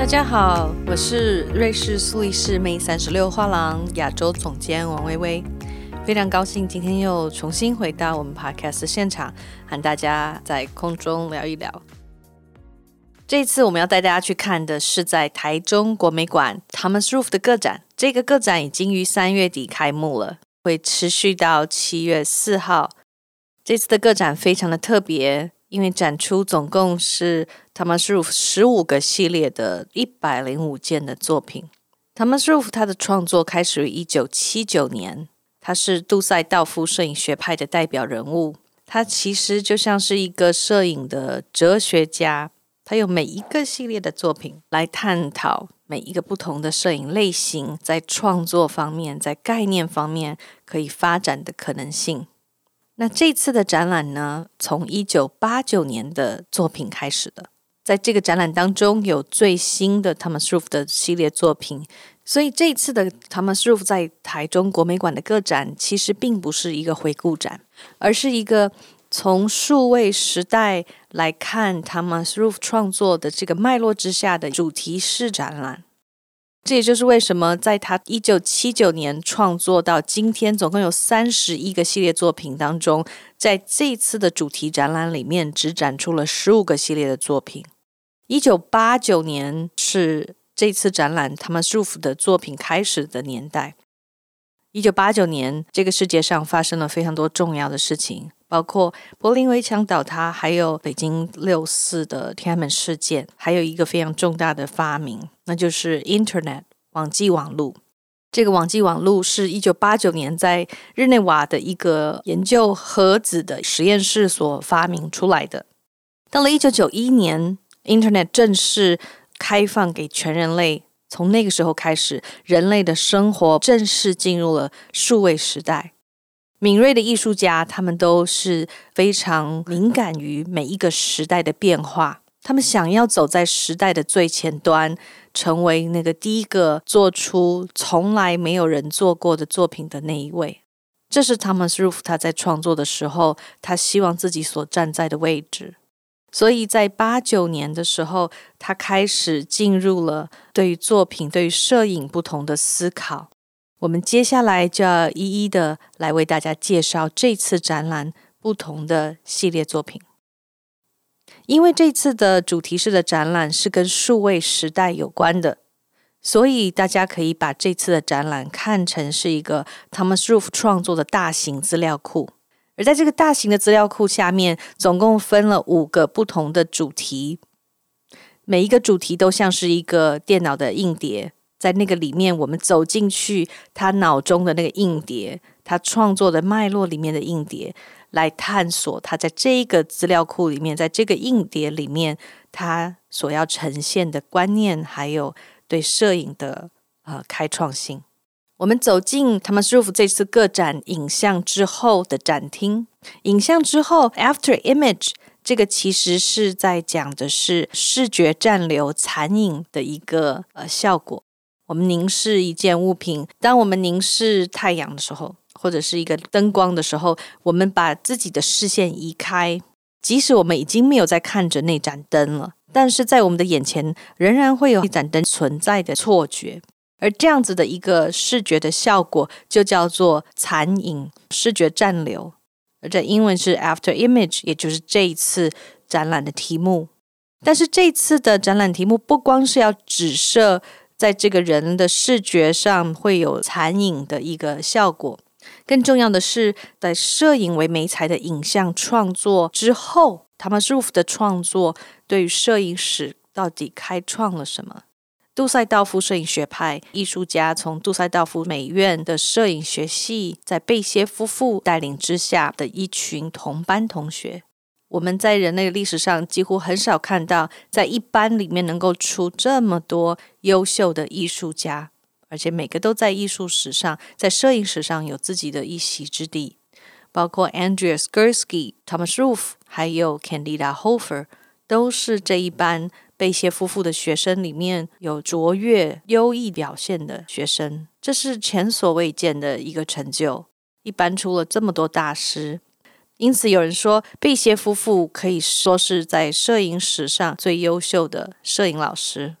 大家好，我是瑞士苏黎世魅三十六画廊亚洲总监王薇薇，非常高兴今天又重新回到我们 Podcast 现场，和大家在空中聊一聊。这次我们要带大家去看的是在台中国美馆 Thomas Roof 的个展，这个个展已经于三月底开幕了，会持续到七月四号。这次的个展非常的特别。因为展出总共是 Thomas Roof 十五个系列的一百零五件的作品。Thomas Roof 他的创作开始于一九七九年，他是杜塞道夫摄影学派的代表人物。他其实就像是一个摄影的哲学家，他有每一个系列的作品来探讨每一个不同的摄影类型在创作方面、在概念方面可以发展的可能性。那这次的展览呢，从一九八九年的作品开始的，在这个展览当中有最新的 Thomas Roof 的系列作品，所以这次的 Thomas Roof 在台中国美馆的个展，其实并不是一个回顾展，而是一个从数位时代来看 Thomas Roof 创作的这个脉络之下的主题式展览。这也就是为什么在他一九七九年创作到今天，总共有三十一个系列作品当中，在这次的主题展览里面只展出了十五个系列的作品。一九八九年是这次展览他们 Roof 的作品开始的年代。一九八九年，这个世界上发生了非常多重要的事情。包括柏林围墙倒塌，还有北京六四的天安门事件，还有一个非常重大的发明，那就是 Internet 网际网络。这个网际网络是一九八九年在日内瓦的一个研究核子的实验室所发明出来的。到了一九九一年，Internet 正式开放给全人类，从那个时候开始，人类的生活正式进入了数位时代。敏锐的艺术家，他们都是非常敏感于每一个时代的变化。他们想要走在时代的最前端，成为那个第一个做出从来没有人做过的作品的那一位。这是 Thomas Roof 他在创作的时候，他希望自己所站在的位置。所以在八九年的时候，他开始进入了对于作品、对于摄影不同的思考。我们接下来就要一一的来为大家介绍这次展览不同的系列作品，因为这次的主题式的展览是跟数位时代有关的，所以大家可以把这次的展览看成是一个 Thomas Roof 创作的大型资料库，而在这个大型的资料库下面，总共分了五个不同的主题，每一个主题都像是一个电脑的硬碟。在那个里面，我们走进去，他脑中的那个硬碟，他创作的脉络里面的硬碟，来探索他在这个资料库里面，在这个硬碟里面，他所要呈现的观念，还有对摄影的呃开创性。我们走进 Thomas Roof 这次个展影像之后的展厅，影像之后 After Image 这个其实是在讲的是视觉暂留残影的一个呃效果。我们凝视一件物品，当我们凝视太阳的时候，或者是一个灯光的时候，我们把自己的视线移开，即使我们已经没有在看着那盏灯了，但是在我们的眼前仍然会有一盏灯存在的错觉。而这样子的一个视觉的效果，就叫做残影视觉暂留。而这英文是 After Image，也就是这一次展览的题目。但是这次的展览题目不光是要指涉。在这个人的视觉上会有残影的一个效果，更重要的是，在摄影为媒材的影像创作之后，Thomas Roof 的创作对于摄影史到底开创了什么？杜塞道夫摄影学派艺术家从杜塞道夫美院的摄影学系，在贝歇夫妇带领之下的一群同班同学。我们在人类历史上几乎很少看到，在一班里面能够出这么多优秀的艺术家，而且每个都在艺术史上、在摄影史上有自己的一席之地。包括 Andreas Gursky、Thomas Roof，还有 Candida Hofer，都是这一班贝谢夫妇的学生里面有卓越、优异表现的学生。这是前所未见的一个成就，一班出了这么多大师。因此，有人说贝歇夫妇可以说是在摄影史上最优秀的摄影老师。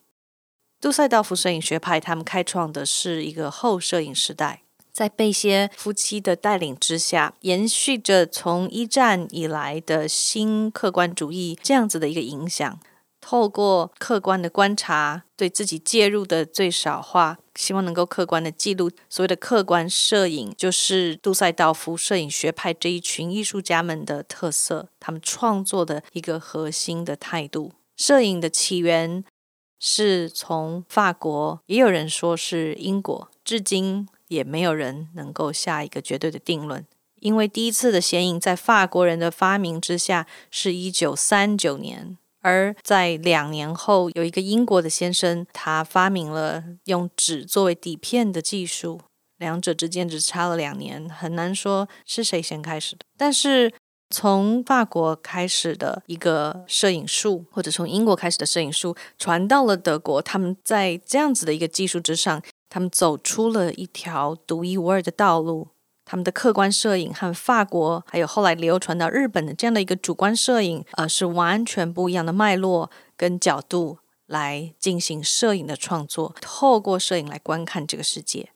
杜塞道夫摄影学派他们开创的是一个后摄影时代，在贝歇夫妻的带领之下，延续着从一战以来的新客观主义这样子的一个影响。透过客观的观察，对自己介入的最少化，希望能够客观的记录。所谓的客观摄影，就是杜塞道夫摄影学派这一群艺术家们的特色，他们创作的一个核心的态度。摄影的起源是从法国，也有人说是英国，至今也没有人能够下一个绝对的定论。因为第一次的显影在法国人的发明之下，是一九三九年。而在两年后，有一个英国的先生，他发明了用纸作为底片的技术。两者之间只差了两年，很难说是谁先开始的。但是从法国开始的一个摄影术，或者从英国开始的摄影术，传到了德国，他们在这样子的一个技术之上，他们走出了一条独一无二的道路。他们的客观摄影和法国，还有后来流传到日本的这样的一个主观摄影，呃，是完全不一样的脉络跟角度来进行摄影的创作。透过摄影来观看这个世界，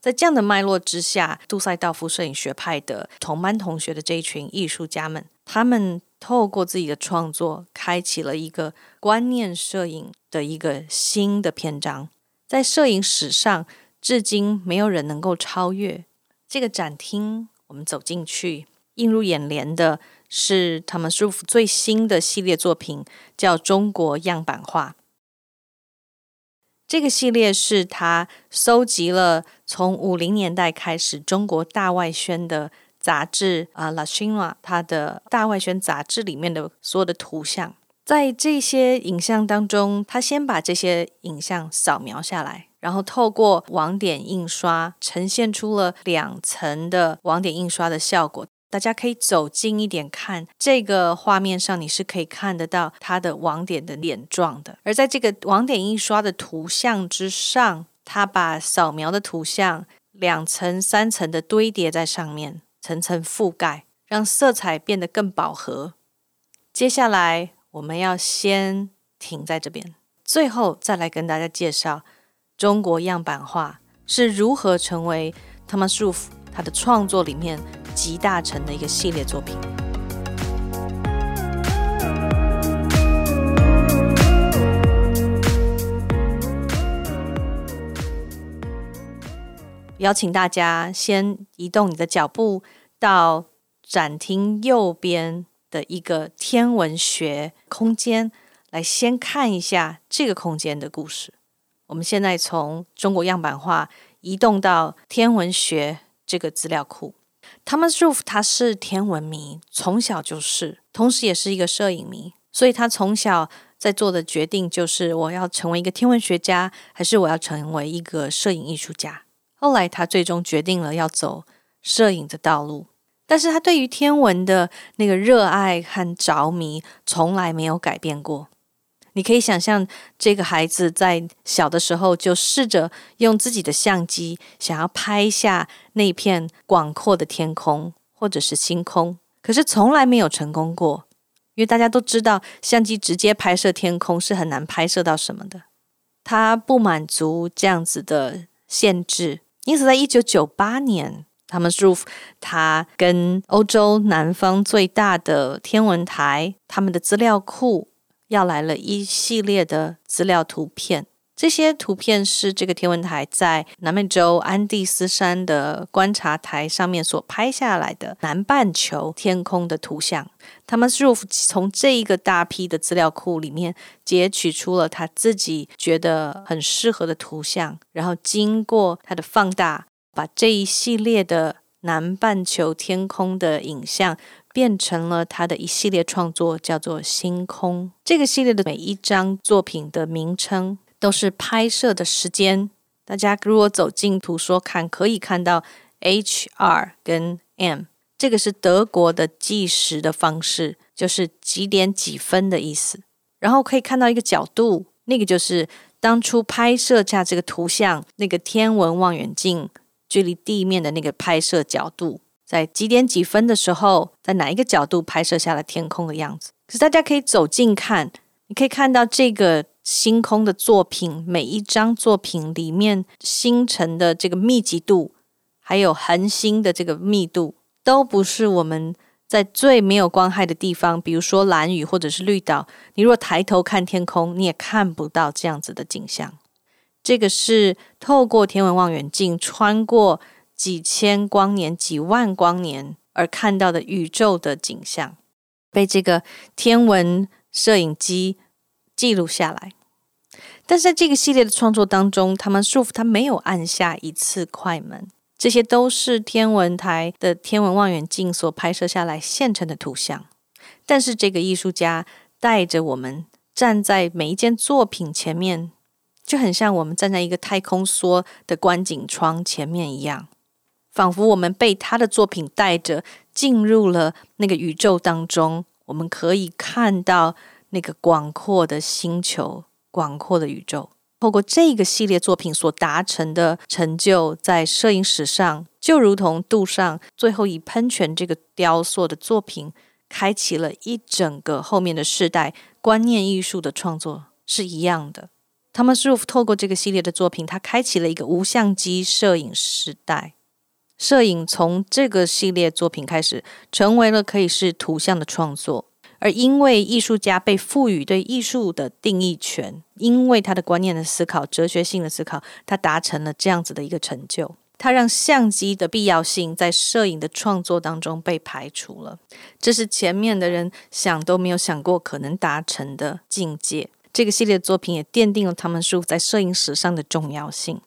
在这样的脉络之下，杜塞道夫摄影学派的同班同学的这一群艺术家们，他们透过自己的创作，开启了一个观念摄影的一个新的篇章，在摄影史上，至今没有人能够超越。这个展厅，我们走进去，映入眼帘的是他们舒服最新的系列作品，叫《中国样板画》。这个系列是他搜集了从五零年代开始中国大外宣的杂志啊，《La China》它的大外宣杂志里面的所有的图像。在这些影像当中，他先把这些影像扫描下来。然后透过网点印刷，呈现出了两层的网点印刷的效果。大家可以走近一点看这个画面上，你是可以看得到它的网点的脸状的。而在这个网点印刷的图像之上，它把扫描的图像两层、三层的堆叠在上面，层层覆盖，让色彩变得更饱和。接下来我们要先停在这边，最后再来跟大家介绍。中国样板画是如何成为 Thomas Roof 他的创作里面集大成的一个系列作品？邀请大家先移动你的脚步到展厅右边的一个天文学空间，来先看一下这个空间的故事。我们现在从中国样板画移动到天文学这个资料库。Thomas Roof 他是天文迷，从小就是，同时也是一个摄影迷，所以他从小在做的决定就是我要成为一个天文学家，还是我要成为一个摄影艺术家。后来他最终决定了要走摄影的道路，但是他对于天文的那个热爱和着迷从来没有改变过。你可以想象，这个孩子在小的时候就试着用自己的相机，想要拍下那片广阔的天空或者是星空，可是从来没有成功过。因为大家都知道，相机直接拍摄天空是很难拍摄到什么的。他不满足这样子的限制，因此在一九九八年，他们 Roof 他跟欧洲南方最大的天文台他们的资料库。要来了一系列的资料图片，这些图片是这个天文台在南美洲安第斯山的观察台上面所拍下来的南半球天空的图像。他们从这一个大批的资料库里面截取出了他自己觉得很适合的图像，然后经过他的放大，把这一系列的南半球天空的影像。变成了他的一系列创作，叫做《星空》。这个系列的每一张作品的名称都是拍摄的时间。大家如果走进图说看，可以看到 H、R 跟 M，这个是德国的计时的方式，就是几点几分的意思。然后可以看到一个角度，那个就是当初拍摄下这个图像那个天文望远镜距离地面的那个拍摄角度。在几点几分的时候，在哪一个角度拍摄下了天空的样子？可是大家可以走近看，你可以看到这个星空的作品，每一张作品里面星辰的这个密集度，还有恒星的这个密度，都不是我们在最没有光害的地方，比如说蓝屿或者是绿岛，你若抬头看天空，你也看不到这样子的景象。这个是透过天文望远镜穿过几千光年、几万光年而看到的宇宙的景象，被这个天文摄影机记录下来。但是在这个系列的创作当中，他们束缚他没有按下一次快门，这些都是天文台的天文望远镜所拍摄下来现成的图像。但是这个艺术家带着我们站在每一件作品前面，就很像我们站在一个太空梭的观景窗前面一样，仿佛我们被他的作品带着进入了那个宇宙当中，我们可以看到那个广阔的星球。广阔的宇宙，透过这个系列作品所达成的成就，在摄影史上就如同杜尚最后以喷泉这个雕塑的作品，开启了一整个后面的世代观念艺术的创作是一样的。Thomas Roof 透过这个系列的作品，他开启了一个无相机摄影时代。摄影从这个系列作品开始，成为了可以是图像的创作。而因为艺术家被赋予对艺术的定义权，因为他的观念的思考、哲学性的思考，他达成了这样子的一个成就。他让相机的必要性在摄影的创作当中被排除了，这是前面的人想都没有想过可能达成的境界。这个系列作品也奠定了他们书在摄影史上的重要性。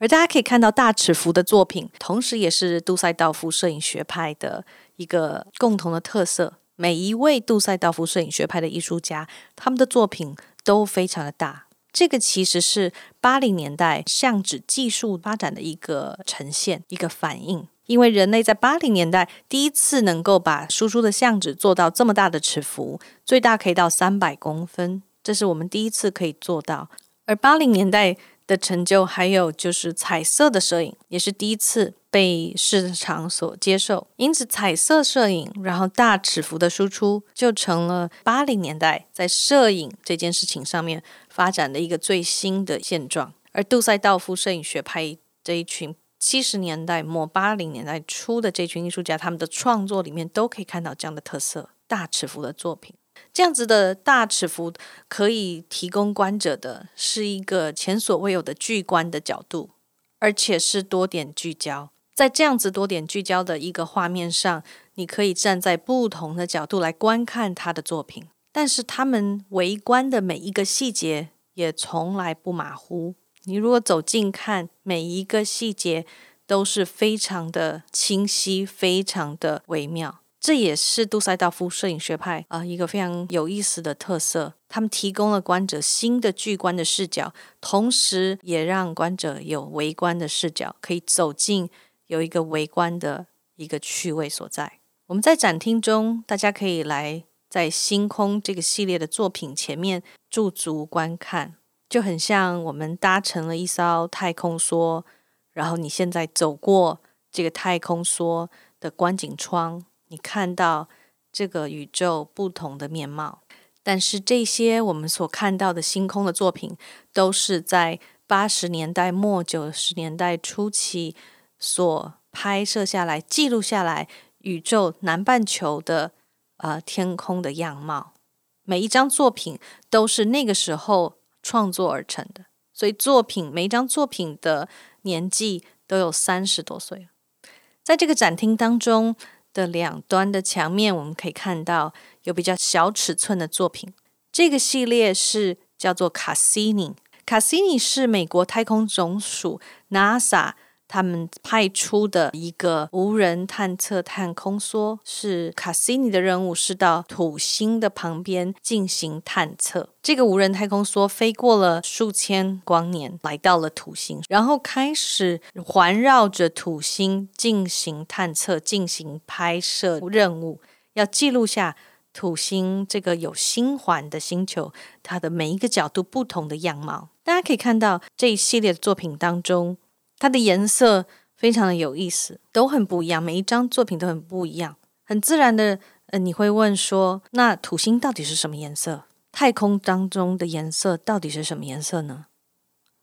而大家可以看到大尺幅的作品，同时也是杜塞道夫摄影学派的一个共同的特色。每一位杜塞道夫摄影学派的艺术家，他们的作品都非常的大。这个其实是八零年代相纸技术发展的一个呈现、一个反应。因为人类在八零年代第一次能够把输出的相纸做到这么大的尺幅，最大可以到三百公分，这是我们第一次可以做到。而八零年代的成就，还有就是彩色的摄影，也是第一次。被市场所接受，因此彩色摄影，然后大尺幅的输出，就成了八零年代在摄影这件事情上面发展的一个最新的现状。而杜塞道夫摄影学派这一群七十年代末八零年代初的这群艺术家，他们的创作里面都可以看到这样的特色：大尺幅的作品。这样子的大尺幅可以提供观者的是一个前所未有的巨观的角度，而且是多点聚焦。在这样子多点聚焦的一个画面上，你可以站在不同的角度来观看他的作品，但是他们围观的每一个细节也从来不马虎。你如果走近看，每一个细节都是非常的清晰，非常的微妙。这也是杜塞道夫摄影学派啊一个非常有意思的特色。他们提供了观者新的巨观的视角，同时也让观者有围观的视角，可以走进。有一个围观的一个趣味所在。我们在展厅中，大家可以来在星空这个系列的作品前面驻足观看，就很像我们搭乘了一艘太空梭，然后你现在走过这个太空梭的观景窗，你看到这个宇宙不同的面貌。但是这些我们所看到的星空的作品，都是在八十年代末九十年代初期。所拍摄下来、记录下来宇宙南半球的呃天空的样貌，每一张作品都是那个时候创作而成的，所以作品每一张作品的年纪都有三十多岁。在这个展厅当中的两端的墙面，我们可以看到有比较小尺寸的作品。这个系列是叫做卡西尼，卡西尼是美国太空总署 NASA。他们派出的一个无人探测太空梭是卡西尼的任务，是到土星的旁边进行探测。这个无人太空梭飞过了数千光年，来到了土星，然后开始环绕着土星进行探测、进行拍摄任务，要记录下土星这个有星环的星球它的每一个角度不同的样貌。大家可以看到这一系列的作品当中。它的颜色非常的有意思，都很不一样，每一张作品都很不一样。很自然的，呃，你会问说，那土星到底是什么颜色？太空当中的颜色到底是什么颜色呢？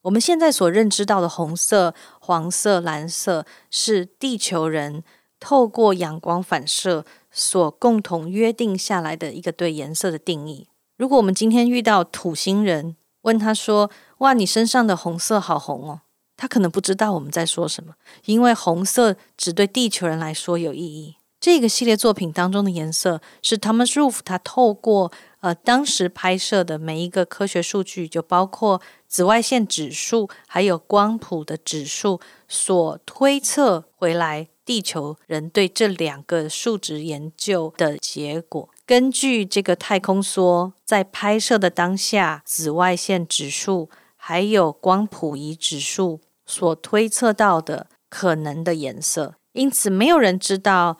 我们现在所认知到的红色、黄色、蓝色，是地球人透过阳光反射所共同约定下来的一个对颜色的定义。如果我们今天遇到土星人，问他说：“哇，你身上的红色好红哦。”他可能不知道我们在说什么，因为红色只对地球人来说有意义。这个系列作品当中的颜色是 Thomas Roof 他透过呃当时拍摄的每一个科学数据，就包括紫外线指数还有光谱的指数所推测回来，地球人对这两个数值研究的结果。根据这个太空梭在拍摄的当下，紫外线指数还有光谱仪指数所推测到的可能的颜色，因此没有人知道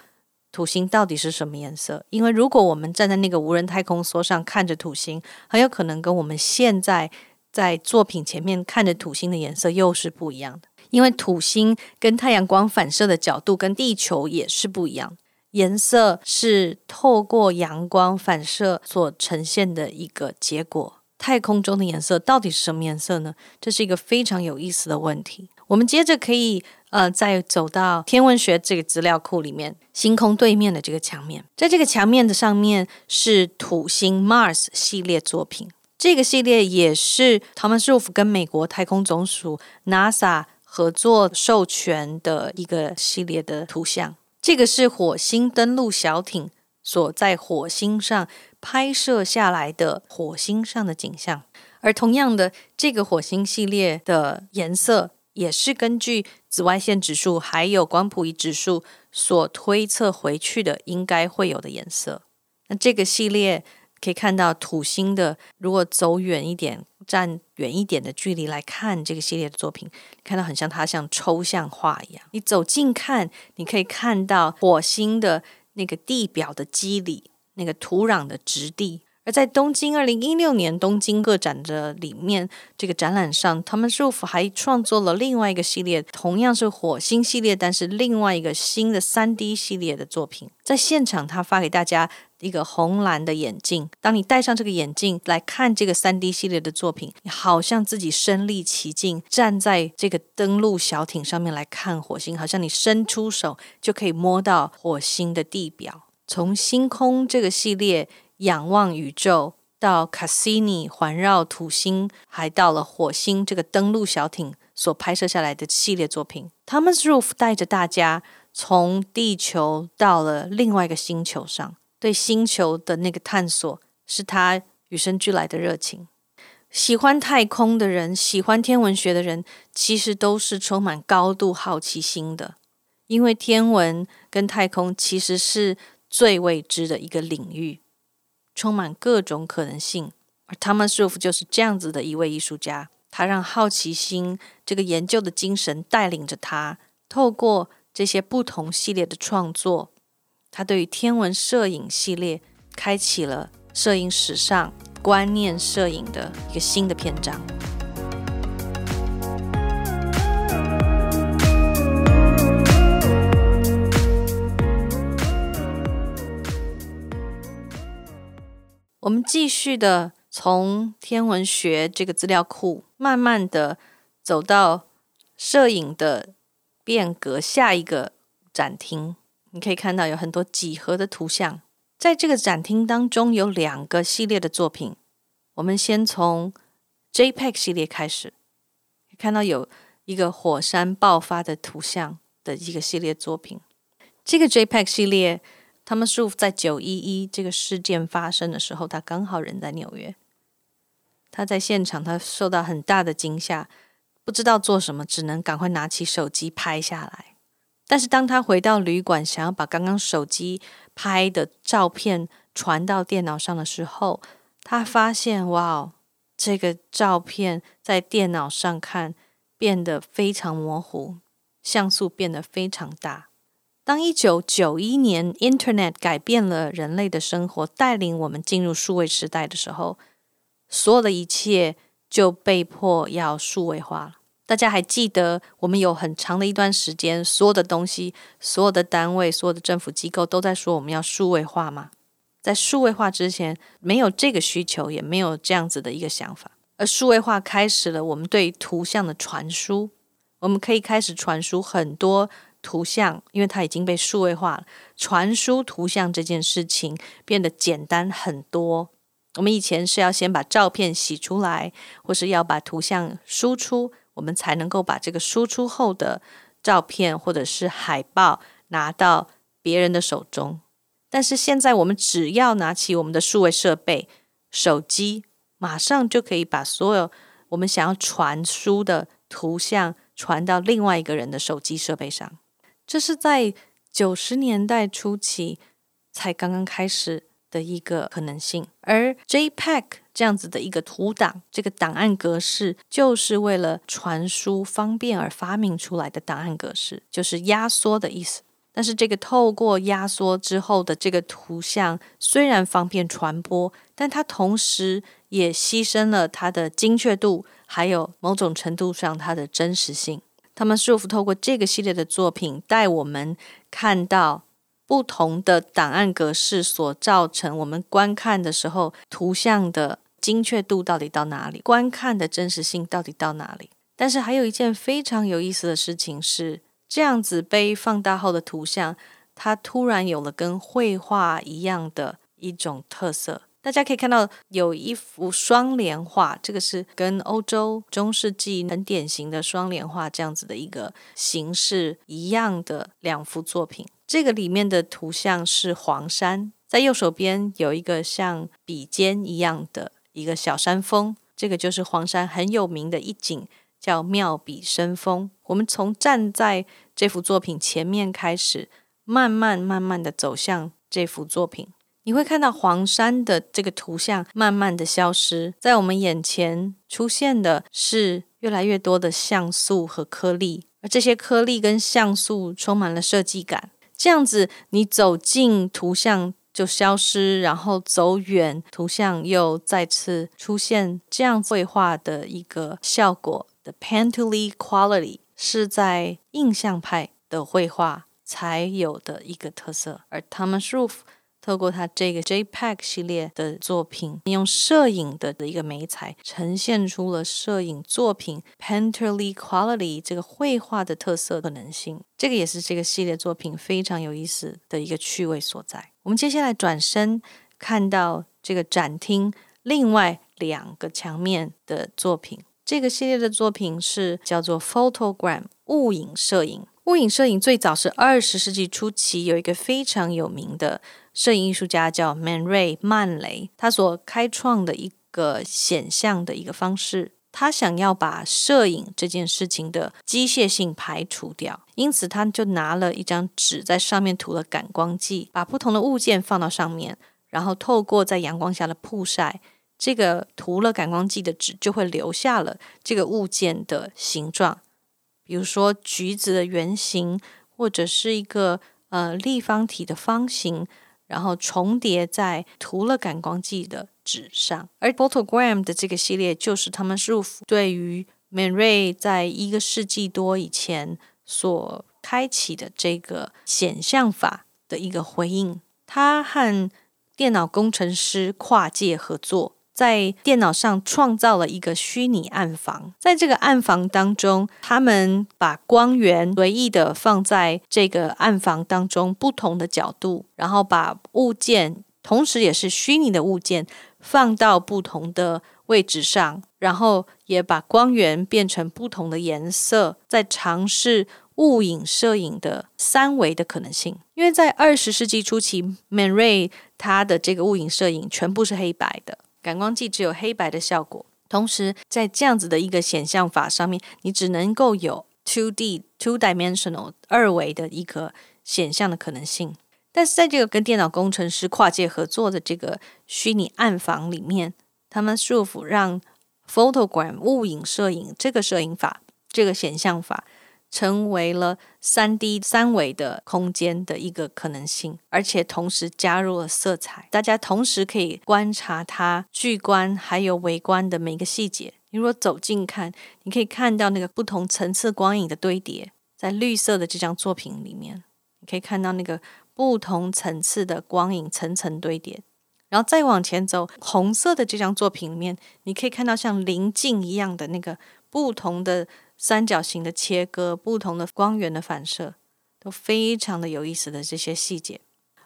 土星到底是什么颜色。因为如果我们站在那个无人太空梭上看着土星，很有可能跟我们现在在作品前面看着土星的颜色又是不一样的。因为土星跟太阳光反射的角度跟地球也是不一样。颜色是透过阳光反射所呈现的一个结果。太空中的颜色到底是什么颜色呢？这是一个非常有意思的问题。我们接着可以呃，再走到天文学这个资料库里面，星空对面的这个墙面，在这个墙面的上面是土星 Mars 系列作品。这个系列也是 Thomas Roof 跟美国太空总署 NASA 合作授权的一个系列的图像。这个是火星登陆小艇所在火星上拍摄下来的火星上的景象，而同样的，这个火星系列的颜色也是根据紫外线指数还有光谱仪指数所推测回去的应该会有的颜色。那这个系列可以看到土星的，如果走远一点。站远一点的距离来看这个系列的作品，看到很像它像抽象画一样。你走近看，你可以看到火星的那个地表的肌理，那个土壤的质地。而在东京二零一六年东京个展的里面，这个展览上他们 Roof 还创作了另外一个系列，同样是火星系列，但是另外一个新的三 D 系列的作品。在现场，他发给大家一个红蓝的眼镜。当你戴上这个眼镜来看这个三 D 系列的作品，你好像自己身临其境，站在这个登陆小艇上面来看火星，好像你伸出手就可以摸到火星的地表。从星空这个系列。仰望宇宙，到卡西尼环绕土星，还到了火星这个登陆小艇所拍摄下来的系列作品。Thomas Roof 带着大家从地球到了另外一个星球上，对星球的那个探索是他与生俱来的热情。喜欢太空的人，喜欢天文学的人，其实都是充满高度好奇心的，因为天文跟太空其实是最未知的一个领域。充满各种可能性，而 Thomas Roof 就是这样子的一位艺术家。他让好奇心这个研究的精神带领着他，透过这些不同系列的创作，他对于天文摄影系列开启了摄影史上观念摄影的一个新的篇章。我们继续的从天文学这个资料库，慢慢的走到摄影的变革下一个展厅。你可以看到有很多几何的图像，在这个展厅当中有两个系列的作品。我们先从 JPEG 系列开始，看到有一个火山爆发的图像的一个系列作品。这个 JPEG 系列。他们舒服在九一一这个事件发生的时候，他刚好人在纽约。他在现场，他受到很大的惊吓，不知道做什么，只能赶快拿起手机拍下来。但是当他回到旅馆，想要把刚刚手机拍的照片传到电脑上的时候，他发现，哇，这个照片在电脑上看变得非常模糊，像素变得非常大。当一九九一年，Internet 改变了人类的生活，带领我们进入数位时代的时候，所有的一切就被迫要数位化了。大家还记得，我们有很长的一段时间，所有的东西、所有的单位、所有的政府机构都在说我们要数位化吗？在数位化之前，没有这个需求，也没有这样子的一个想法。而数位化开始了我们对图像的传输，我们可以开始传输很多图像，因为它已经被数位化了。传输图像这件事情变得简单很多。我们以前是要先把照片洗出来，或是要把图像输出，我们才能够把这个输出后的照片或者是海报拿到别人的手中。但是现在，我们只要拿起我们的数位设备，手机，马上就可以把所有我们想要传输的图像传到另外一个人的手机设备上。这是在九十年代初期才刚刚开始。的一个可能性，而 JPEG 这样子的一个图档，这个档案格式就是为了传输方便而发明出来的档案格式，就是压缩的意思。但是这个透过压缩之后的这个图像，虽然方便传播，但它同时也牺牲了它的精确度，还有某种程度上它的真实性。他们舒服透过这个系列的作品，带我们看到。不同的档案格式所造成我们观看的时候，图像的精确度到底到哪里？观看的真实性到底到哪里？但是还有一件非常有意思的事情是，这样子被放大后的图像，它突然有了跟绘画一样的一种特色。大家可以看到有一幅双联画，这个是跟欧洲中世纪很典型的双联画这样子的一个形式一样的两幅作品。这个里面的图像是黄山，在右手边有一个像笔尖一样的一个小山峰，这个就是黄山很有名的一景，叫妙笔生风。我们从站在这幅作品前面开始，慢慢慢慢的走向这幅作品，你会看到黄山的这个图像慢慢的消失，在我们眼前出现的是越来越多的像素和颗粒，而这些颗粒跟像素充满了设计感。这样子，你走近图像就消失，然后走远，图像又再次出现。这样绘画的一个效果的 Painterly quality 是在印象派的绘画才有的一个特色，而 Thomas Roof。透过他这个 JPEG 系列的作品，用摄影的的一个美材，呈现出了摄影作品 painterly quality 这个绘画的特色可能性。这个也是这个系列作品非常有意思的一个趣味所在。我们接下来转身看到这个展厅另外两个墙面的作品。这个系列的作品是叫做 Photogram 物影摄影。物影摄影最早是二十世纪初期有一个非常有名的。摄影艺术家叫 Man Ray 曼雷，他所开创的一个显像的一个方式，他想要把摄影这件事情的机械性排除掉，因此他就拿了一张纸，在上面涂了感光剂，把不同的物件放到上面，然后透过在阳光下的曝晒，这个涂了感光剂的纸就会留下了这个物件的形状，比如说橘子的圆形，或者是一个呃立方体的方形。然后重叠在涂了感光剂的纸上，而 Photogram 的这个系列就是他们 Roof 对于 Man Ray 在一个世纪多以前所开启的这个显像法的一个回应。他和电脑工程师跨界合作。在电脑上创造了一个虚拟暗房，在这个暗房当中，他们把光源随意的放在这个暗房当中不同的角度，然后把物件，同时也是虚拟的物件，放到不同的位置上，然后也把光源变成不同的颜色，在尝试物影摄影的三维的可能性。因为在二十世纪初期，Man Ray 他的这个物影摄影全部是黑白的。感光剂只有黑白的效果，同时在这样子的一个显像法上面，你只能够有 two D two dimensional 二维的一个显像的可能性。但是在这个跟电脑工程师跨界合作的这个虚拟暗房里面，他们束缚让 photogram 物影摄影这个摄影法这个显像法。成为了三 D 三维的空间的一个可能性，而且同时加入了色彩，大家同时可以观察它巨观还有微观的每个细节。你如果走近看，你可以看到那个不同层次光影的堆叠，在绿色的这张作品里面，你可以看到那个不同层次的光影层层堆叠。然后再往前走，红色的这张作品里面，你可以看到像棱镜一样的那个不同的三角形的切割，不同的光源的反射，都非常的有意思的这些细节。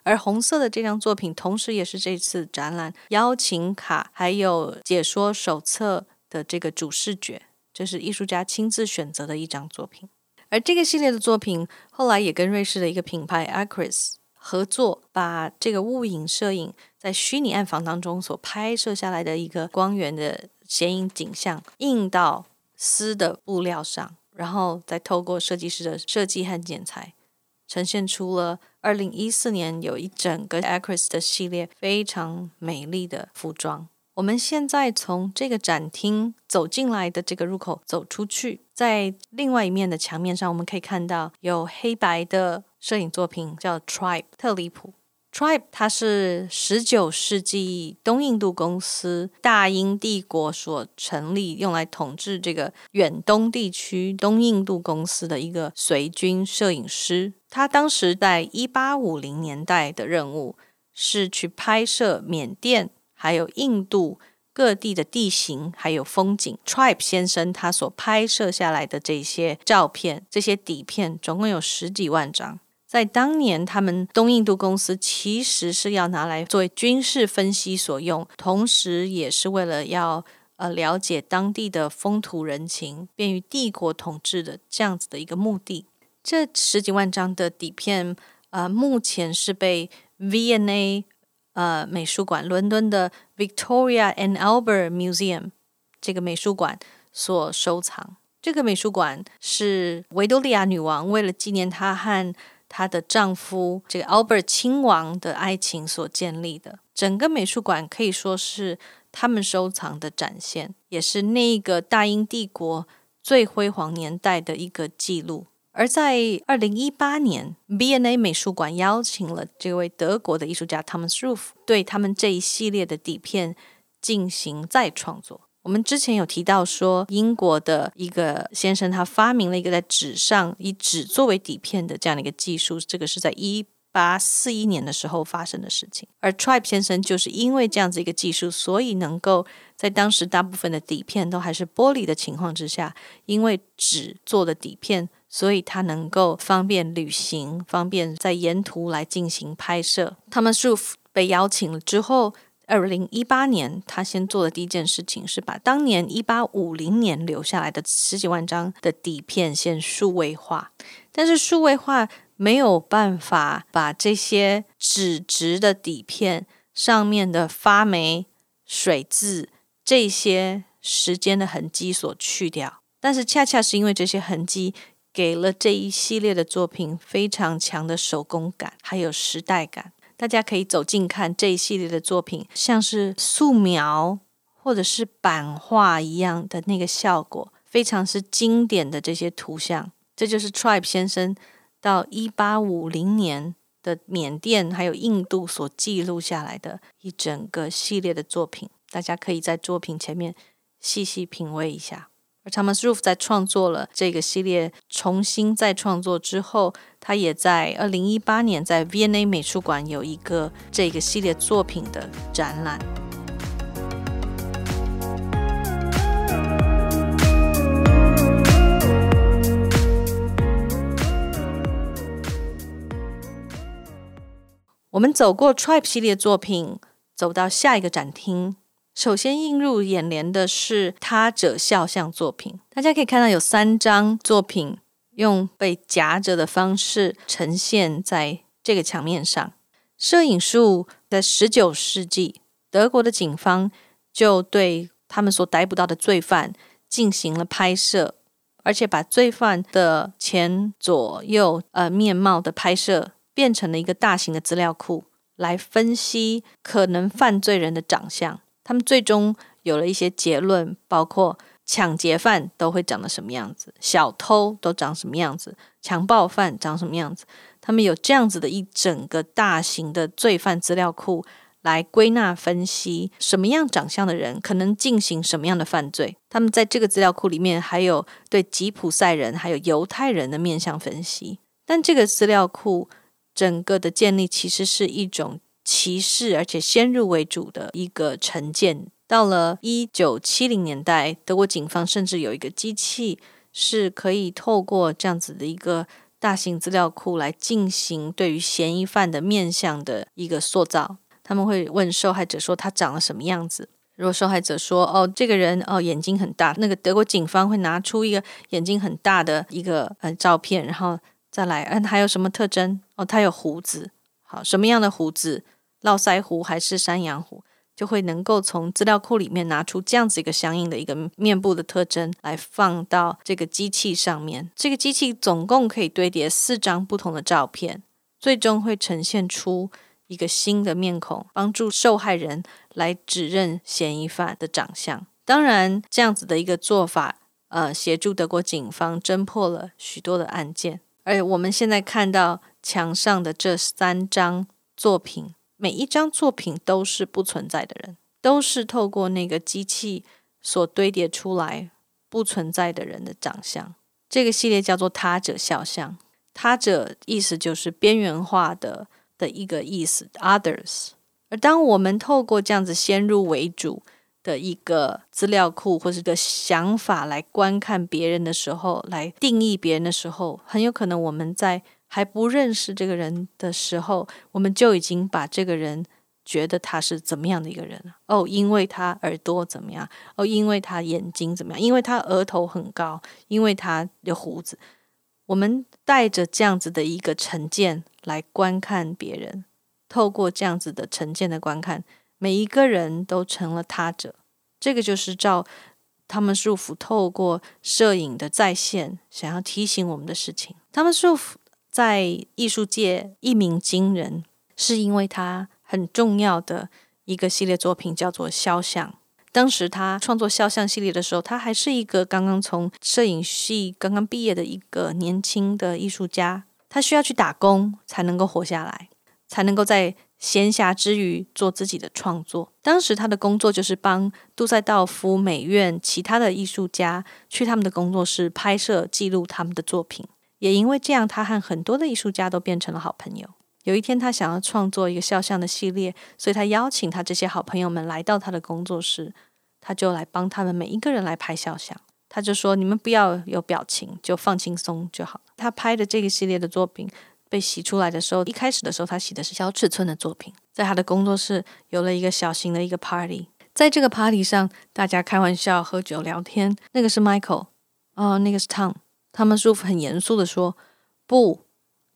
而红色的这张作品，同时也是这次展览邀请卡还有解说手册的这个主视觉，这是艺术家亲自选择的一张作品。而这个系列的作品后来也跟瑞士的一个品牌 Acris 合作，把这个物影摄影在虚拟暗房当中所拍摄下来的一个光源的显影景象印到丝的布料上，然后再透过设计师的设计和剪裁，呈现出了。二零一四年有一整个 Acris 的系列，非常美丽的服装。我们现在从这个展厅走进来的这个入口走出去，在另外一面的墙面上，我们可以看到有黑白的摄影作品，叫 Tribe 特里普。Tribe 它是十九世纪东印度公司大英帝国所成立，用来统治这个远东地区东印度公司的一个随军摄影师。他当时在一八五零年代的任务是去拍摄缅甸还有印度各地的地形还有风景。Tribe 先生他所拍摄下来的这些照片，这些底片总共有十几万张。在当年，他们东印度公司其实是要拿来作为军事分析所用，同时也是为了要呃了解当地的风土人情，便于帝国统治的这样子的一个目的。这十几万张的底片，呃，目前是被 V&A 呃美术馆伦敦的 Victoria and Albert Museum 这个美术馆所收藏。这个美术馆是维多利亚女王为了纪念她和她的丈夫这个 Albert 亲王的爱情所建立的整个美术馆可以说是他们收藏的展现，也是那个大英帝国最辉煌年代的一个记录。而在二零一八年，B N A 美术馆邀请了这位德国的艺术家 Thomas Roof 对他们这一系列的底片进行再创作。我们之前有提到说，英国的一个先生他发明了一个在纸上以纸作为底片的这样的一个技术，这个是在一八四一年的时候发生的事情。而 Tribe 先生就是因为这样子一个技术，所以能够在当时大部分的底片都还是玻璃的情况之下，因为纸做的底片，所以他能够方便旅行，方便在沿途来进行拍摄。他们 Roof 被邀请了之后。二零一八年，他先做的第一件事情是把当年一八五零年留下来的十几万张的底片先数位化。但是数位化没有办法把这些纸质的底片上面的发霉、水渍这些时间的痕迹所去掉。但是恰恰是因为这些痕迹，给了这一系列的作品非常强的手工感，还有时代感。大家可以走近看这一系列的作品，像是素描或者是版画一样的那个效果，非常是经典的这些图像。这就是 Tribe 先生到一八五零年的缅甸还有印度所记录下来的一整个系列的作品。大家可以在作品前面细细品味一下。而 Thomas Roof 在创作了这个系列重新再创作之后，他也在二零一八年在 V&A 美术馆有一个这个系列作品的展览。我们走过 Tribe 系列作品，走到下一个展厅。首先映入眼帘的是他者肖像作品，大家可以看到有三张作品用被夹着的方式呈现在这个墙面上。摄影术在十九世纪，德国的警方就对他们所逮捕到的罪犯进行了拍摄，而且把罪犯的前、左、右呃面貌的拍摄变成了一个大型的资料库，来分析可能犯罪人的长相。他们最终有了一些结论，包括抢劫犯都会长得什么样子，小偷都长什么样子，强暴犯长什么样子。他们有这样子的一整个大型的罪犯资料库来归纳分析，什么样长相的人可能进行什么样的犯罪。他们在这个资料库里面还有对吉普赛人还有犹太人的面相分析。但这个资料库整个的建立其实是一种。歧视而且先入为主的一个成见。到了一九七零年代，德国警方甚至有一个机器是可以透过这样子的一个大型资料库来进行对于嫌疑犯的面相的一个塑造。他们会问受害者说他长了什么样子。如果受害者说哦这个人哦眼睛很大，那个德国警方会拿出一个眼睛很大的一个呃照片，然后再来嗯还有什么特征哦他有胡子，好什么样的胡子，络腮胡还是山羊胡，就会能够从资料库里面拿出这样子一个相应的一个面部的特征来放到这个机器上面。这个机器总共可以堆叠四张不同的照片，最终会呈现出。一个新的面孔，帮助受害人来指认嫌疑犯的长相。当然，这样子的一个做法，呃，协助德国警方侦破了许多的案件。而我们现在看到墙上的这三张作品，每一张作品都是不存在的人，都是透过那个机器所堆叠出来不存在的人的长相。这个系列叫做“他者肖像”，“他者”意思就是边缘化的。的一个意思，others。而当我们透过这样子先入为主的一个资料库或者个想法来观看别人的时候，来定义别人的时候，很有可能我们在还不认识这个人的时候，我们就已经把这个人觉得他是怎么样的一个人。哦，因为他耳朵怎么样？哦，因为他眼睛怎么样？因为他额头很高？因为他有胡子？我们带着这样子的一个成见来观看别人，透过这样子的成见的观看，每一个人都成了他者。这个就是照他们束缚透过摄影的再现，想要提醒我们的事情。他们束缚在艺术界一鸣惊人，是因为他很重要的一个系列作品叫做肖像。当时他创作肖像系列的时候，他还是一个刚刚从摄影系刚刚毕业的一个年轻的艺术家。他需要去打工才能够活下来，才能够在闲暇之余做自己的创作。当时他的工作就是帮杜塞道夫美院其他的艺术家去他们的工作室拍摄记录他们的作品。也因为这样，他和很多的艺术家都变成了好朋友。有一天，他想要创作一个肖像的系列，所以他邀请他这些好朋友们来到他的工作室，他就来帮他们每一个人来拍肖像。他就说：“你们不要有表情，就放轻松就好。”他拍的这个系列的作品被洗出来的时候，一开始的时候他洗的是小尺寸的作品，在他的工作室有了一个小型的一个 party，在这个 party 上，大家开玩笑、喝酒、聊天。那个是 Michael，哦，那个是 Tom。他们舒服很严肃的说：“不，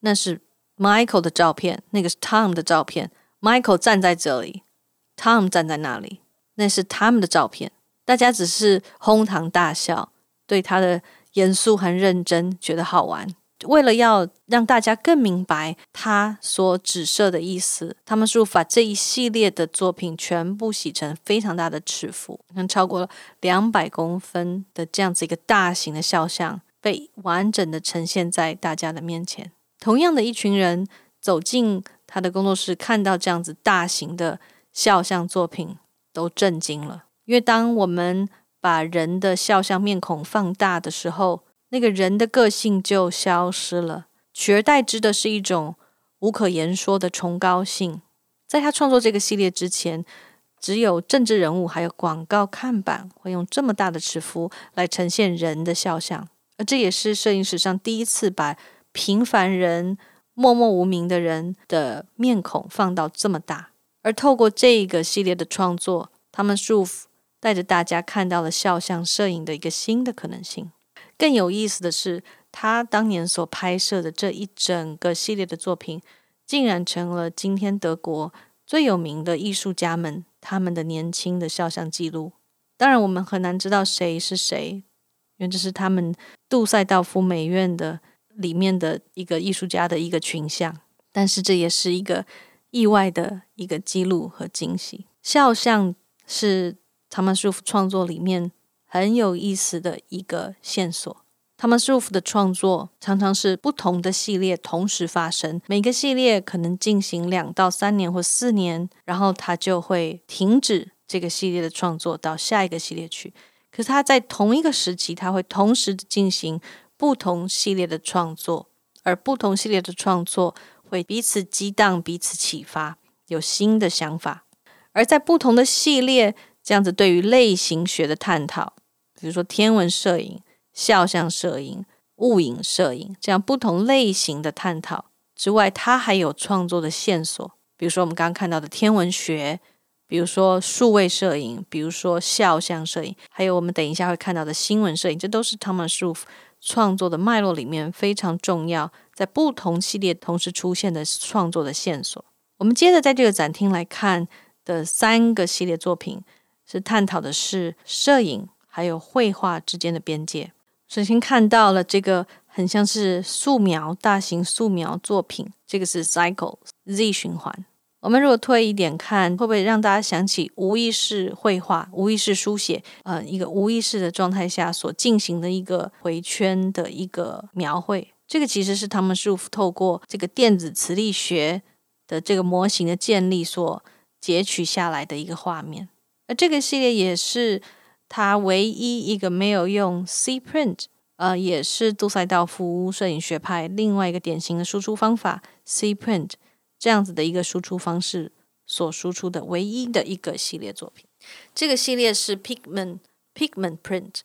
那是。” Michael 的照片，那个是 Tom 的照片。Michael 站在这里，Tom 站在那里，那是他们的照片。大家只是哄堂大笑，对他的严肃和认真觉得好玩。为了要让大家更明白他所指涉的意思，他们是把这一系列的作品全部洗成非常大的尺幅，能超过了两百公分的这样子一个大型的肖像，被完整的呈现在大家的面前。同样的一群人走进他的工作室，看到这样子大型的肖像作品，都震惊了。因为当我们把人的肖像面孔放大的时候，那个人的个性就消失了，取而代之的是一种无可言说的崇高性。在他创作这个系列之前，只有政治人物还有广告看板会用这么大的尺幅来呈现人的肖像，而这也是摄影史上第一次把。平凡人、默默无名的人的面孔放到这么大，而透过这一个系列的创作，他们束带着大家看到了肖像摄影的一个新的可能性。更有意思的是，他当年所拍摄的这一整个系列的作品，竟然成了今天德国最有名的艺术家们他们的年轻的肖像记录。当然，我们很难知道谁是谁，因为这是他们杜塞道夫美院的。里面的一个艺术家的一个群像，但是这也是一个意外的一个记录和惊喜。肖像是他们舒服创作里面很有意思的一个线索。他们舒服的创作常常是不同的系列同时发生，每个系列可能进行两到三年或四年，然后他就会停止这个系列的创作，到下一个系列去。可是他在同一个时期，他会同时进行。不同系列的创作，而不同系列的创作会彼此激荡、彼此启发，有新的想法。而在不同的系列，这样子对于类型学的探讨，比如说天文摄影、肖像摄影、物影摄影这样不同类型的探讨之外，它还有创作的线索，比如说我们刚刚看到的天文学，比如说数位摄影，比如说肖像摄影，还有我们等一下会看到的新闻摄影，这都是 Thomas Roof 创作的脉络里面非常重要，在不同系列同时出现的创作的线索。我们接着在这个展厅来看。的三个系列作品是探讨的是摄影还有绘画之间的边界。首先看到了这个很像是素描大型素描作品，这个是 Cycle Z 循环。我们如果退一点看，会不会让大家想起无意识绘画、无意识书写？呃，一个无意识的状态下所进行的一个回圈的一个描绘。这个其实是他们是透过这个电子磁力学的这个模型的建立所。截取下来的一个画面，而这个系列也是他唯一一个没有用 C print，呃，也是杜塞道夫摄影学派另外一个典型的输出方法 C print 这样子的一个输出方式所输出的唯一的一个系列作品。这个系列是 pigment pigment print，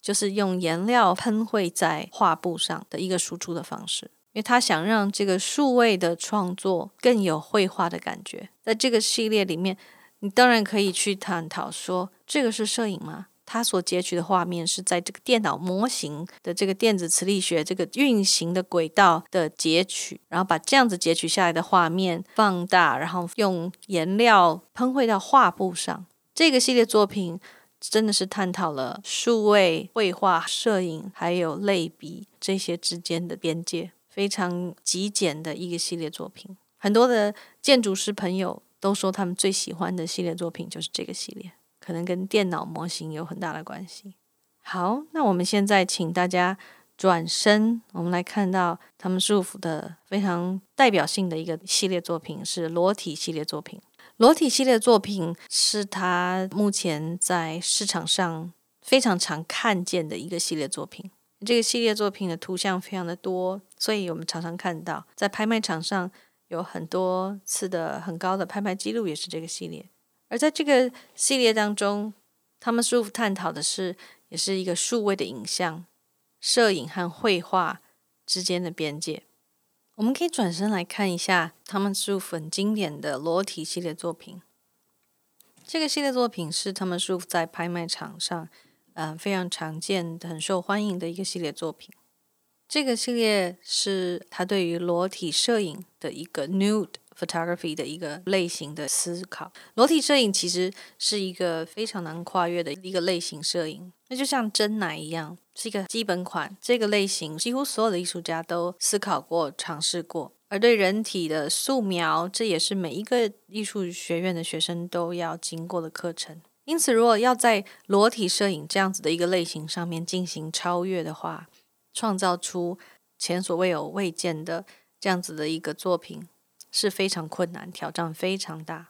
就是用颜料喷绘在画布上的一个输出的方式。因为他想让这个数位的创作更有绘画的感觉，在这个系列里面，你当然可以去探讨说，这个是摄影吗？他所截取的画面是在这个电脑模型的这个电子磁力学这个运行的轨道的截取，然后把这样子截取下来的画面放大，然后用颜料喷绘到画布上。这个系列作品真的是探讨了数位绘画、摄影还有类比这些之间的边界。非常极简的一个系列作品，很多的建筑师朋友都说他们最喜欢的系列作品就是这个系列，可能跟电脑模型有很大的关系。好，那我们现在请大家转身，我们来看到他们舒服的非常代表性的一个系列作品是裸体系列作品。裸体系列作品是他目前在市场上非常常看见的一个系列作品。这个系列作品的图像非常的多，所以我们常常看到在拍卖场上有很多次的很高的拍卖记录，也是这个系列。而在这个系列当中，他们舒服探讨的是，也是一个数位的影像、摄影和绘画之间的边界。我们可以转身来看一下他们舒服很经典的裸体系列作品。这个系列作品是他们舒服在拍卖场上。嗯，非常常见、很受欢迎的一个系列作品。这个系列是他对于裸体摄影的一个 nude photography 的一个类型的思考。裸体摄影其实是一个非常难跨越的一个类型摄影，那就像真奶一样，是一个基本款。这个类型几乎所有的艺术家都思考过、尝试过。而对人体的素描，这也是每一个艺术学院的学生都要经过的课程。因此，如果要在裸体摄影这样子的一个类型上面进行超越的话，创造出前所未有、未见的这样子的一个作品是非常困难，挑战非常大。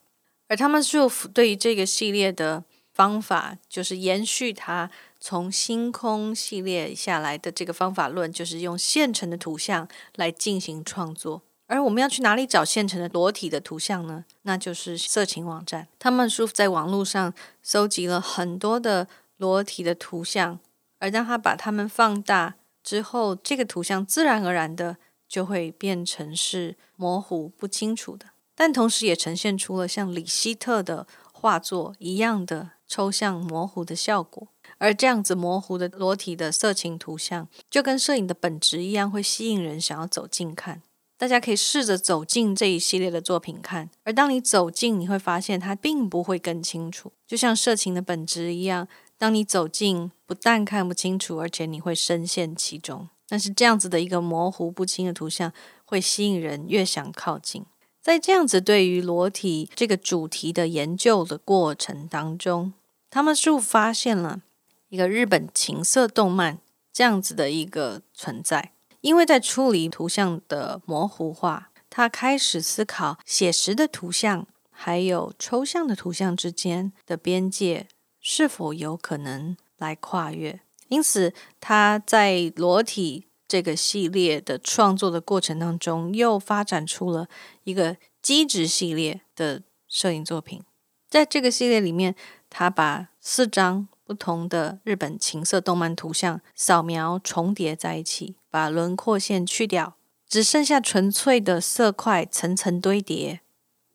而他们就对于这个系列的方法，就是延续他从星空系列下来的这个方法论，就是用现成的图像来进行创作。而我们要去哪里找现成的裸体的图像呢？那就是色情网站。他们舒服在网络上搜集了很多的裸体的图像，而当他把它们放大之后，这个图像自然而然的就会变成是模糊不清楚的，但同时也呈现出了像李希特的画作一样的抽象模糊的效果。而这样子模糊的裸体的色情图像，就跟摄影的本质一样，会吸引人想要走近看。大家可以试着走进这一系列的作品看，而当你走近，你会发现它并不会更清楚，就像色情的本质一样。当你走近，不但看不清楚，而且你会深陷其中。但是这样子的一个模糊不清的图像，会吸引人越想靠近。在这样子对于裸体这个主题的研究的过程当中，他们是发现了一个日本情色动漫这样子的一个存在。因为在处理图像的模糊化，他开始思考写实的图像还有抽象的图像之间的边界是否有可能来跨越。因此，他在裸体这个系列的创作的过程当中，又发展出了一个机制系列的摄影作品。在这个系列里面，他把四张不同的日本情色动漫图像扫描重叠在一起，把轮廓线去掉，只剩下纯粹的色块层层堆叠，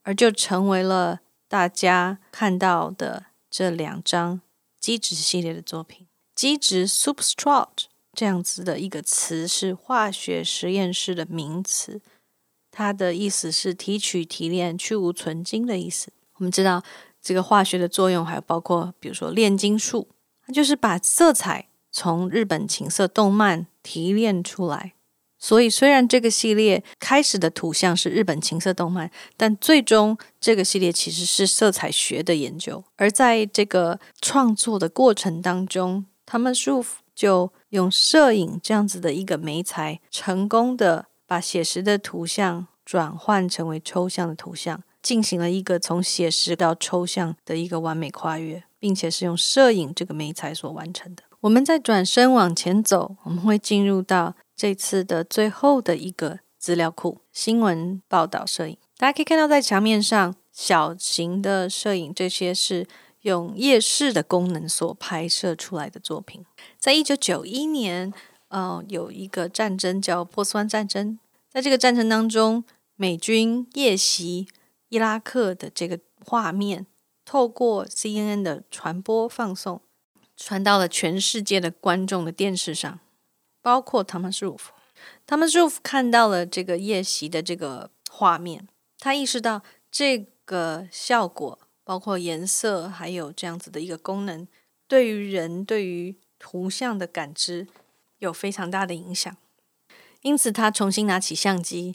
而就成为了大家看到的这两张机制系列的作品。基质 （substrate） 这样子的一个词是化学实验室的名词，它的意思是提取、提炼、去无存精的意思。我们知道。这个化学的作用还有包括，比如说炼金术，它就是把色彩从日本情色动漫提炼出来。所以，虽然这个系列开始的图像是日本情色动漫，但最终这个系列其实是色彩学的研究。而在这个创作的过程当中，他们舒服就用摄影这样子的一个媒材，成功的把写实的图像转换成为抽象的图像。进行了一个从写实到抽象的一个完美跨越，并且是用摄影这个媒材所完成的。我们再转身往前走，我们会进入到这次的最后的一个资料库——新闻报道摄影。大家可以看到，在墙面上小型的摄影，这些是用夜视的功能所拍摄出来的作品。在一九九一年，呃，有一个战争叫波斯湾战争，在这个战争当中，美军夜袭。伊拉克的这个画面，透过 CNN 的传播放送，传到了全世界的观众的电视上，包括 Thomas Roof。Thomas Roof 看到了这个夜袭的这个画面，他意识到这个效果，包括颜色，还有这样子的一个功能，对于人对于图像的感知有非常大的影响。因此，他重新拿起相机。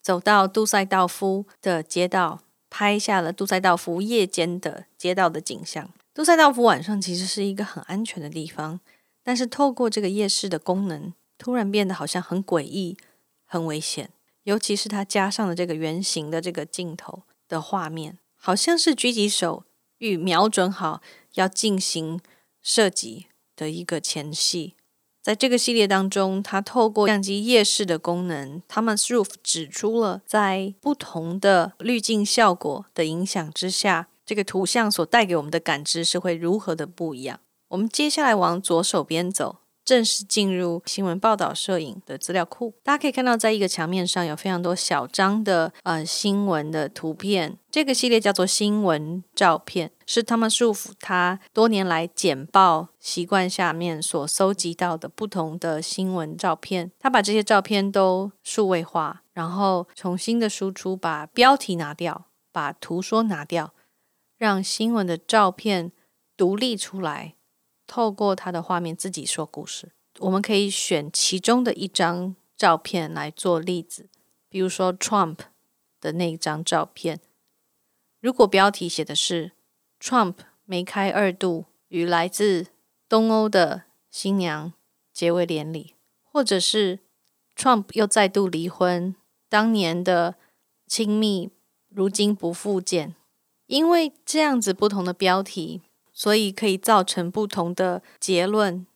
走到杜塞道夫的街道，拍下了杜塞道夫夜间的街道的景象。杜塞道夫晚上其实是一个很安全的地方，但是透过这个夜视的功能，突然变得好像很诡异、很危险。尤其是他加上了这个圆形的这个镜头的画面，好像是狙击手欲瞄准好要进行射击的一个前戏。在这个系列当中，他透过相机夜视的功能，Thomas Roof 指出了在不同的滤镜效果的影响之下，这个图像所带给我们的感知是会如何的不一样。我们接下来往左手边走。正式进入新闻报道摄影的资料库，大家可以看到，在一个墙面上有非常多小张的呃新闻的图片。这个系列叫做新闻照片，是他们束缚他多年来简报习惯下面所搜集到的不同的新闻照片。他把这些照片都数位化，然后重新的输出，把标题拿掉，把图说拿掉，让新闻的照片独立出来。透过他的画面自己说故事，我们可以选其中的一张照片来做例子，比如说 Trump 的那一张照片。如果标题写的是 Trump 梅开二度与来自东欧的新娘结为连理，或者是 Trump 又再度离婚，当年的亲密如今不复见，因为这样子不同的标题。所以可以造成不同的结论。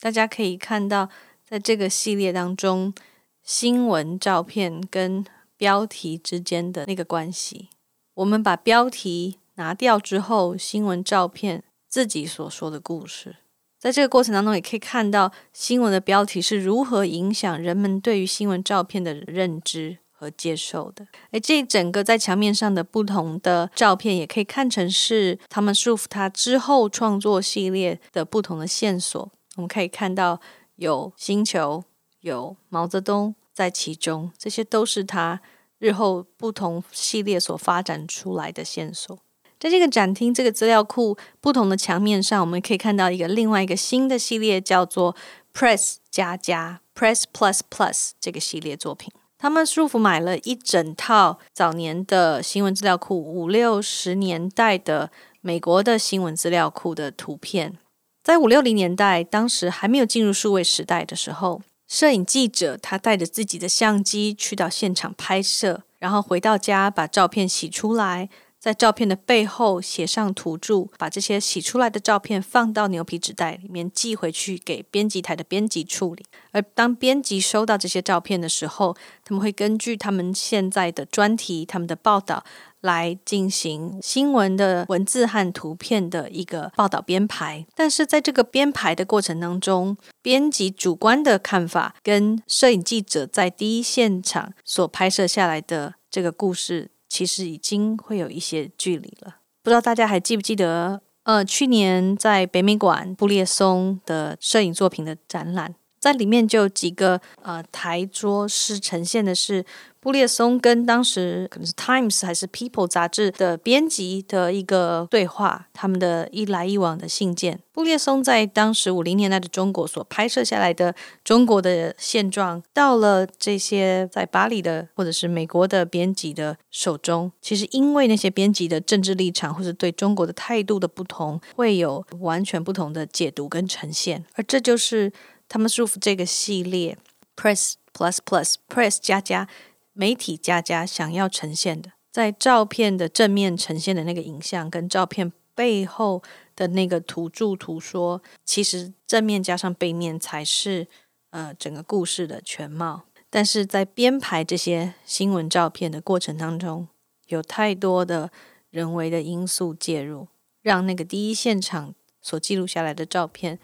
大家可以看到，在这个系列当中，新闻照片跟标题之间的那个关系。我们把标题拿掉之后，新闻照片自己所说的故事，在这个过程当中，也可以看到新闻的标题是如何影响人们对于新闻照片的认知。和接受的，诶，这整个在墙面上的不同的照片，也可以看成是他们束缚他之后创作系列的不同的线索。我们可以看到有星球，有毛泽东在其中，这些都是他日后不同系列所发展出来的线索。在这个展厅这个资料库不同的墙面上，我们可以看到一个另外一个新的系列，叫做 Press 加加 Press Plus Plus 这个系列作品。他们舒服买了一整套早年的新闻资料库，五六十年代的美国的新闻资料库的图片。在五六零年代，当时还没有进入数位时代的时候，摄影记者他带着自己的相机去到现场拍摄，然后回到家把照片洗出来，在照片的背后写上图注，把这些洗出来的照片放到牛皮纸袋里面寄回去给编辑台的编辑处理。而当编辑收到这些照片的时候，他们会根据他们现在的专题、他们的报道来进行新闻的文字和图片的一个报道编排。但是在这个编排的过程当中，编辑主观的看法跟摄影记者在第一现场所拍摄下来的这个故事。其实已经会有一些距离了，不知道大家还记不记得？呃，去年在北美馆布列松的摄影作品的展览。在里面就有几个呃台桌是呈现的是布列松跟当时可能是 Times 还是 People 杂志的编辑的一个对话，他们的一来一往的信件。布列松在当时五零年代的中国所拍摄下来的中国的现状，到了这些在巴黎的或者是美国的编辑的手中，其实因为那些编辑的政治立场或者对中国的态度的不同，会有完全不同的解读跟呈现，而这就是。他们舒服这个系列，Press Plus Plus Press 加加媒体加加想要呈现的，在照片的正面呈现的那个影像，跟照片背后的那个图注图说，其实正面加上背面才是呃整个故事的全貌。但是在编排这些新闻照片的过程当中，有太多的人为的因素介入，让那个第一现场所记录下来的照片，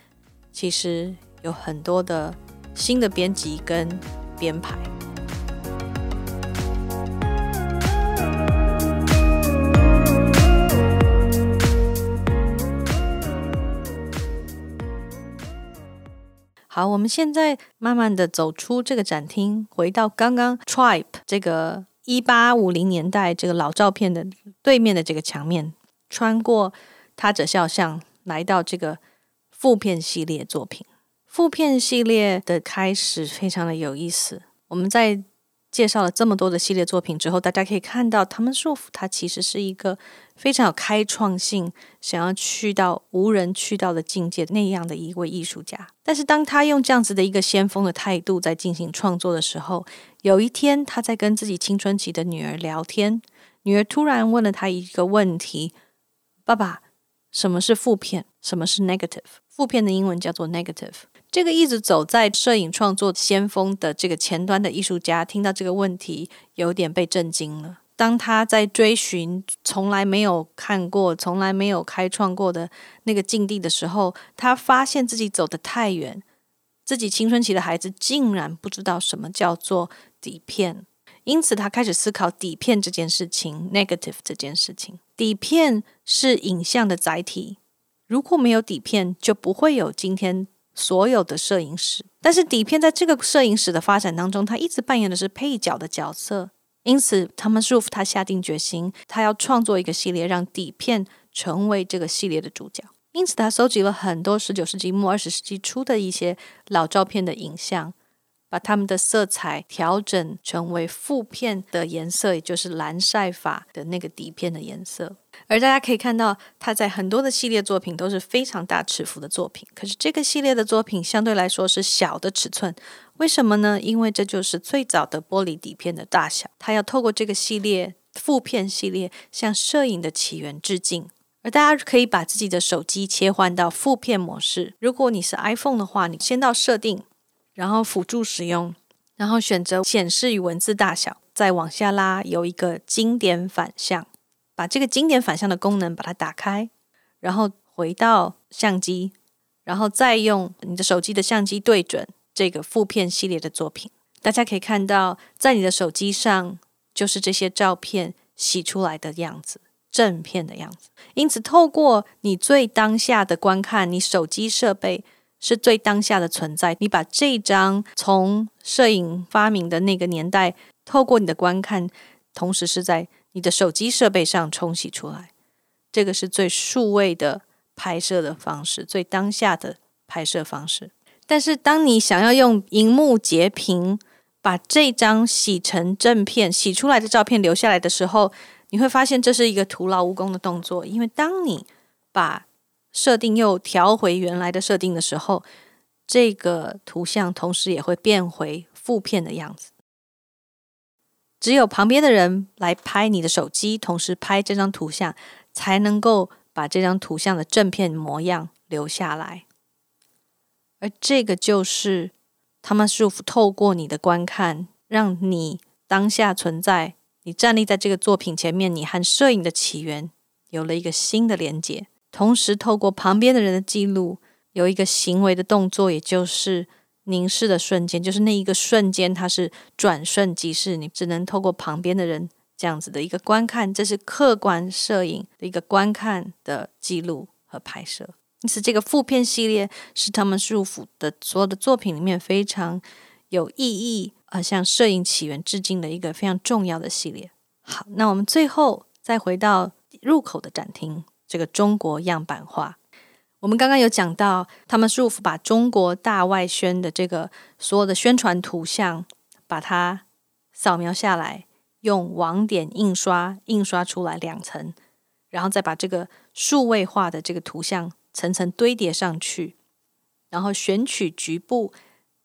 其实。有很多的新的编辑跟编排。好，我们现在慢慢的走出这个展厅，回到刚刚 Tribe 这个一八五零年代这个老照片的对面的这个墙面，穿过他者肖像，来到这个复片系列作品。负片系列的开始非常的有意思。我们在介绍了这么多的系列作品之后，大家可以看到，他们束缚他其实是一个非常有开创性，想要去到无人去到的境界那样的一位艺术家。但是，当他用这样子的一个先锋的态度在进行创作的时候，有一天他在跟自己青春期的女儿聊天，女儿突然问了他一个问题：“爸爸，什么是负片？什么是 negative？负片的英文叫做 negative。”这个一直走在摄影创作先锋的这个前端的艺术家，听到这个问题，有点被震惊了。当他在追寻从来没有看过、从来没有开创过的那个境地的时候，他发现自己走得太远，自己青春期的孩子竟然不知道什么叫做底片，因此他开始思考底片这件事情，negative 这件事情。底片是影像的载体，如果没有底片，就不会有今天。所有的摄影师，但是底片在这个摄影史的发展当中，他一直扮演的是配角的角色。因此他们舒服他下定决心，他要创作一个系列，让底片成为这个系列的主角。因此，他收集了很多十九世纪末二十世纪初的一些老照片的影像。把它们的色彩调整成为负片的颜色，也就是蓝晒法的那个底片的颜色。而大家可以看到，他在很多的系列作品都是非常大尺幅的作品。可是这个系列的作品相对来说是小的尺寸，为什么呢？因为这就是最早的玻璃底片的大小。他要透过这个系列负片系列向摄影的起源致敬。而大家可以把自己的手机切换到负片模式。如果你是 iPhone 的话，你先到设定。然后辅助使用，然后选择显示与文字大小，再往下拉，有一个经典反向，把这个经典反向的功能把它打开，然后回到相机，然后再用你的手机的相机对准这个负片系列的作品，大家可以看到，在你的手机上就是这些照片洗出来的样子，正片的样子。因此，透过你最当下的观看，你手机设备。是最当下的存在。你把这张从摄影发明的那个年代，透过你的观看，同时是在你的手机设备上冲洗出来。这个是最数位的拍摄的方式，最当下的拍摄方式。但是，当你想要用荧幕截屏，把这张洗成正片、洗出来的照片留下来的时候，你会发现这是一个徒劳无功的动作，因为当你把设定又调回原来的设定的时候，这个图像同时也会变回负片的样子。只有旁边的人来拍你的手机，同时拍这张图像，才能够把这张图像的正片模样留下来。而这个就是他们舒服透过你的观看，让你当下存在，你站立在这个作品前面，你和摄影的起源有了一个新的连接。同时，透过旁边的人的记录，有一个行为的动作，也就是凝视的瞬间，就是那一个瞬间，它是转瞬即逝，你只能透过旁边的人这样子的一个观看，这是客观摄影的一个观看的记录和拍摄。因此，这个副片系列是他们束缚的所有的作品里面非常有意义，呃，向摄影起源致敬的一个非常重要的系列。好，那我们最后再回到入口的展厅。这个中国样板画，我们刚刚有讲到，他们束缚把中国大外宣的这个所有的宣传图像，把它扫描下来，用网点印刷印刷出来两层，然后再把这个数位化的这个图像层层堆叠上去，然后选取局部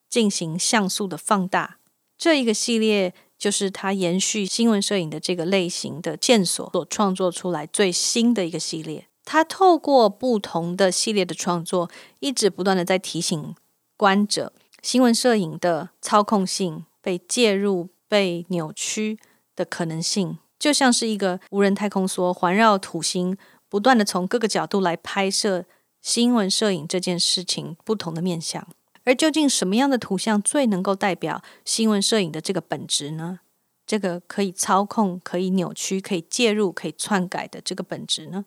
进行像素的放大。这一个系列就是它延续新闻摄影的这个类型的线索所创作出来最新的一个系列。它透过不同的系列的创作，一直不断的在提醒观者，新闻摄影的操控性、被介入、被扭曲的可能性，就像是一个无人太空梭环绕土星，不断的从各个角度来拍摄新闻摄影这件事情不同的面向。而究竟什么样的图像最能够代表新闻摄影的这个本质呢？这个可以操控、可以扭曲、可以介入、可以篡改的这个本质呢？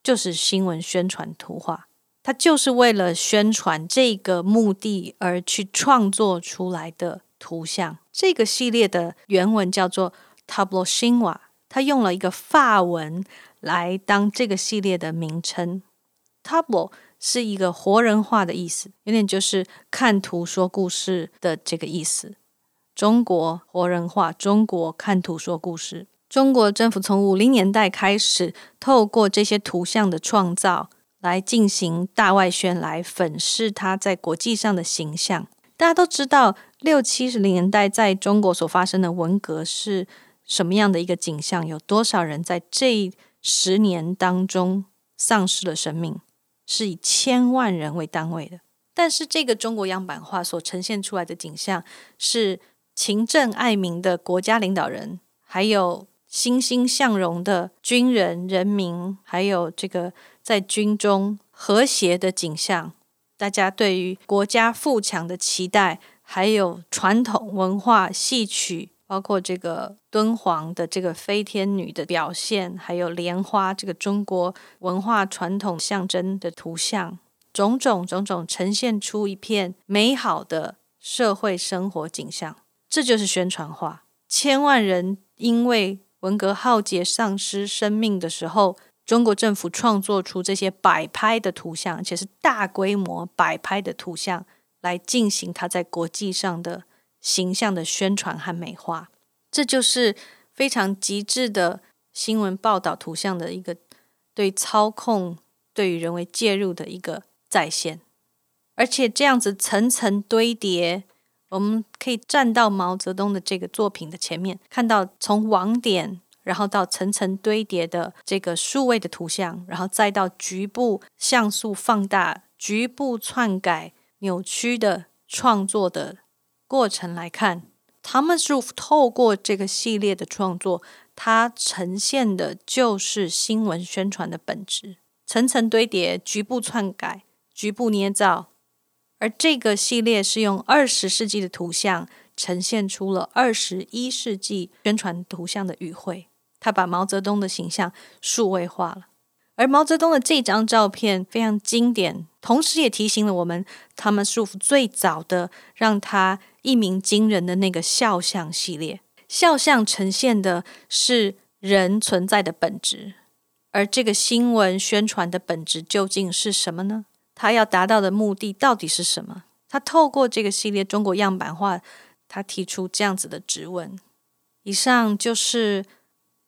就是新闻宣传图画，它就是为了宣传这个目的而去创作出来的图像。这个系列的原文叫做 Tableau Chinois，它用了一个法文来当这个系列的名称。Tableau。是一个活人化的意思，有点就是看图说故事的这个意思。中国活人化，中国看图说故事。中国政府从五零年代开始，透过这些图像的创造来进行大外宣，来粉饰它在国际上的形象。大家都知道，六七十年代在中国所发生的文革是什么样的一个景象？有多少人在这十年当中丧失了生命？是以千万人为单位的，但是这个中国样板画所呈现出来的景象是勤政爱民的国家领导人，还有欣欣向荣的军人、人民，还有这个在军中和谐的景象。大家对于国家富强的期待，还有传统文化戏曲。包括这个敦煌的这个飞天女的表现，还有莲花这个中国文化传统象征的图像，种种种种呈现出一片美好的社会生活景象。这就是宣传画。千万人因为文革浩劫丧失生命的时候，中国政府创作出这些摆拍的图像，而且是大规模摆拍的图像，来进行它在国际上的。形象的宣传和美化，这就是非常极致的新闻报道图像的一个对操控、对于人为介入的一个再现。而且这样子层层堆叠，我们可以站到毛泽东的这个作品的前面，看到从网点，然后到层层堆叠的这个数位的图像，然后再到局部像素放大、局部篡改、扭曲的创作的。过程来看，他们是透过这个系列的创作，它呈现的就是新闻宣传的本质：层层堆叠、局部篡改、局部捏造。而这个系列是用二十世纪的图像呈现出了二十一世纪宣传图像的语汇。他把毛泽东的形象数位化了。而毛泽东的这张照片非常经典，同时也提醒了我们，他们束缚最早的让他一鸣惊人的那个肖像系列。肖像呈现的是人存在的本质，而这个新闻宣传的本质究竟是什么呢？他要达到的目的到底是什么？他透过这个系列中国样板画，他提出这样子的质问。以上就是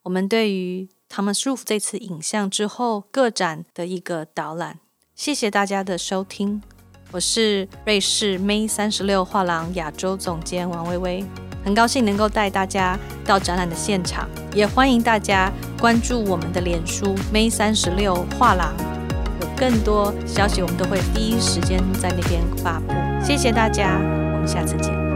我们对于。他们舒服这次影像之后，个展的一个导览。谢谢大家的收听，我是瑞士 May 三十六画廊亚洲总监王薇薇。很高兴能够带大家到展览的现场，也欢迎大家关注我们的脸书 May 三十六画廊，有更多消息我们都会第一时间在那边发布。谢谢大家，我们下次见。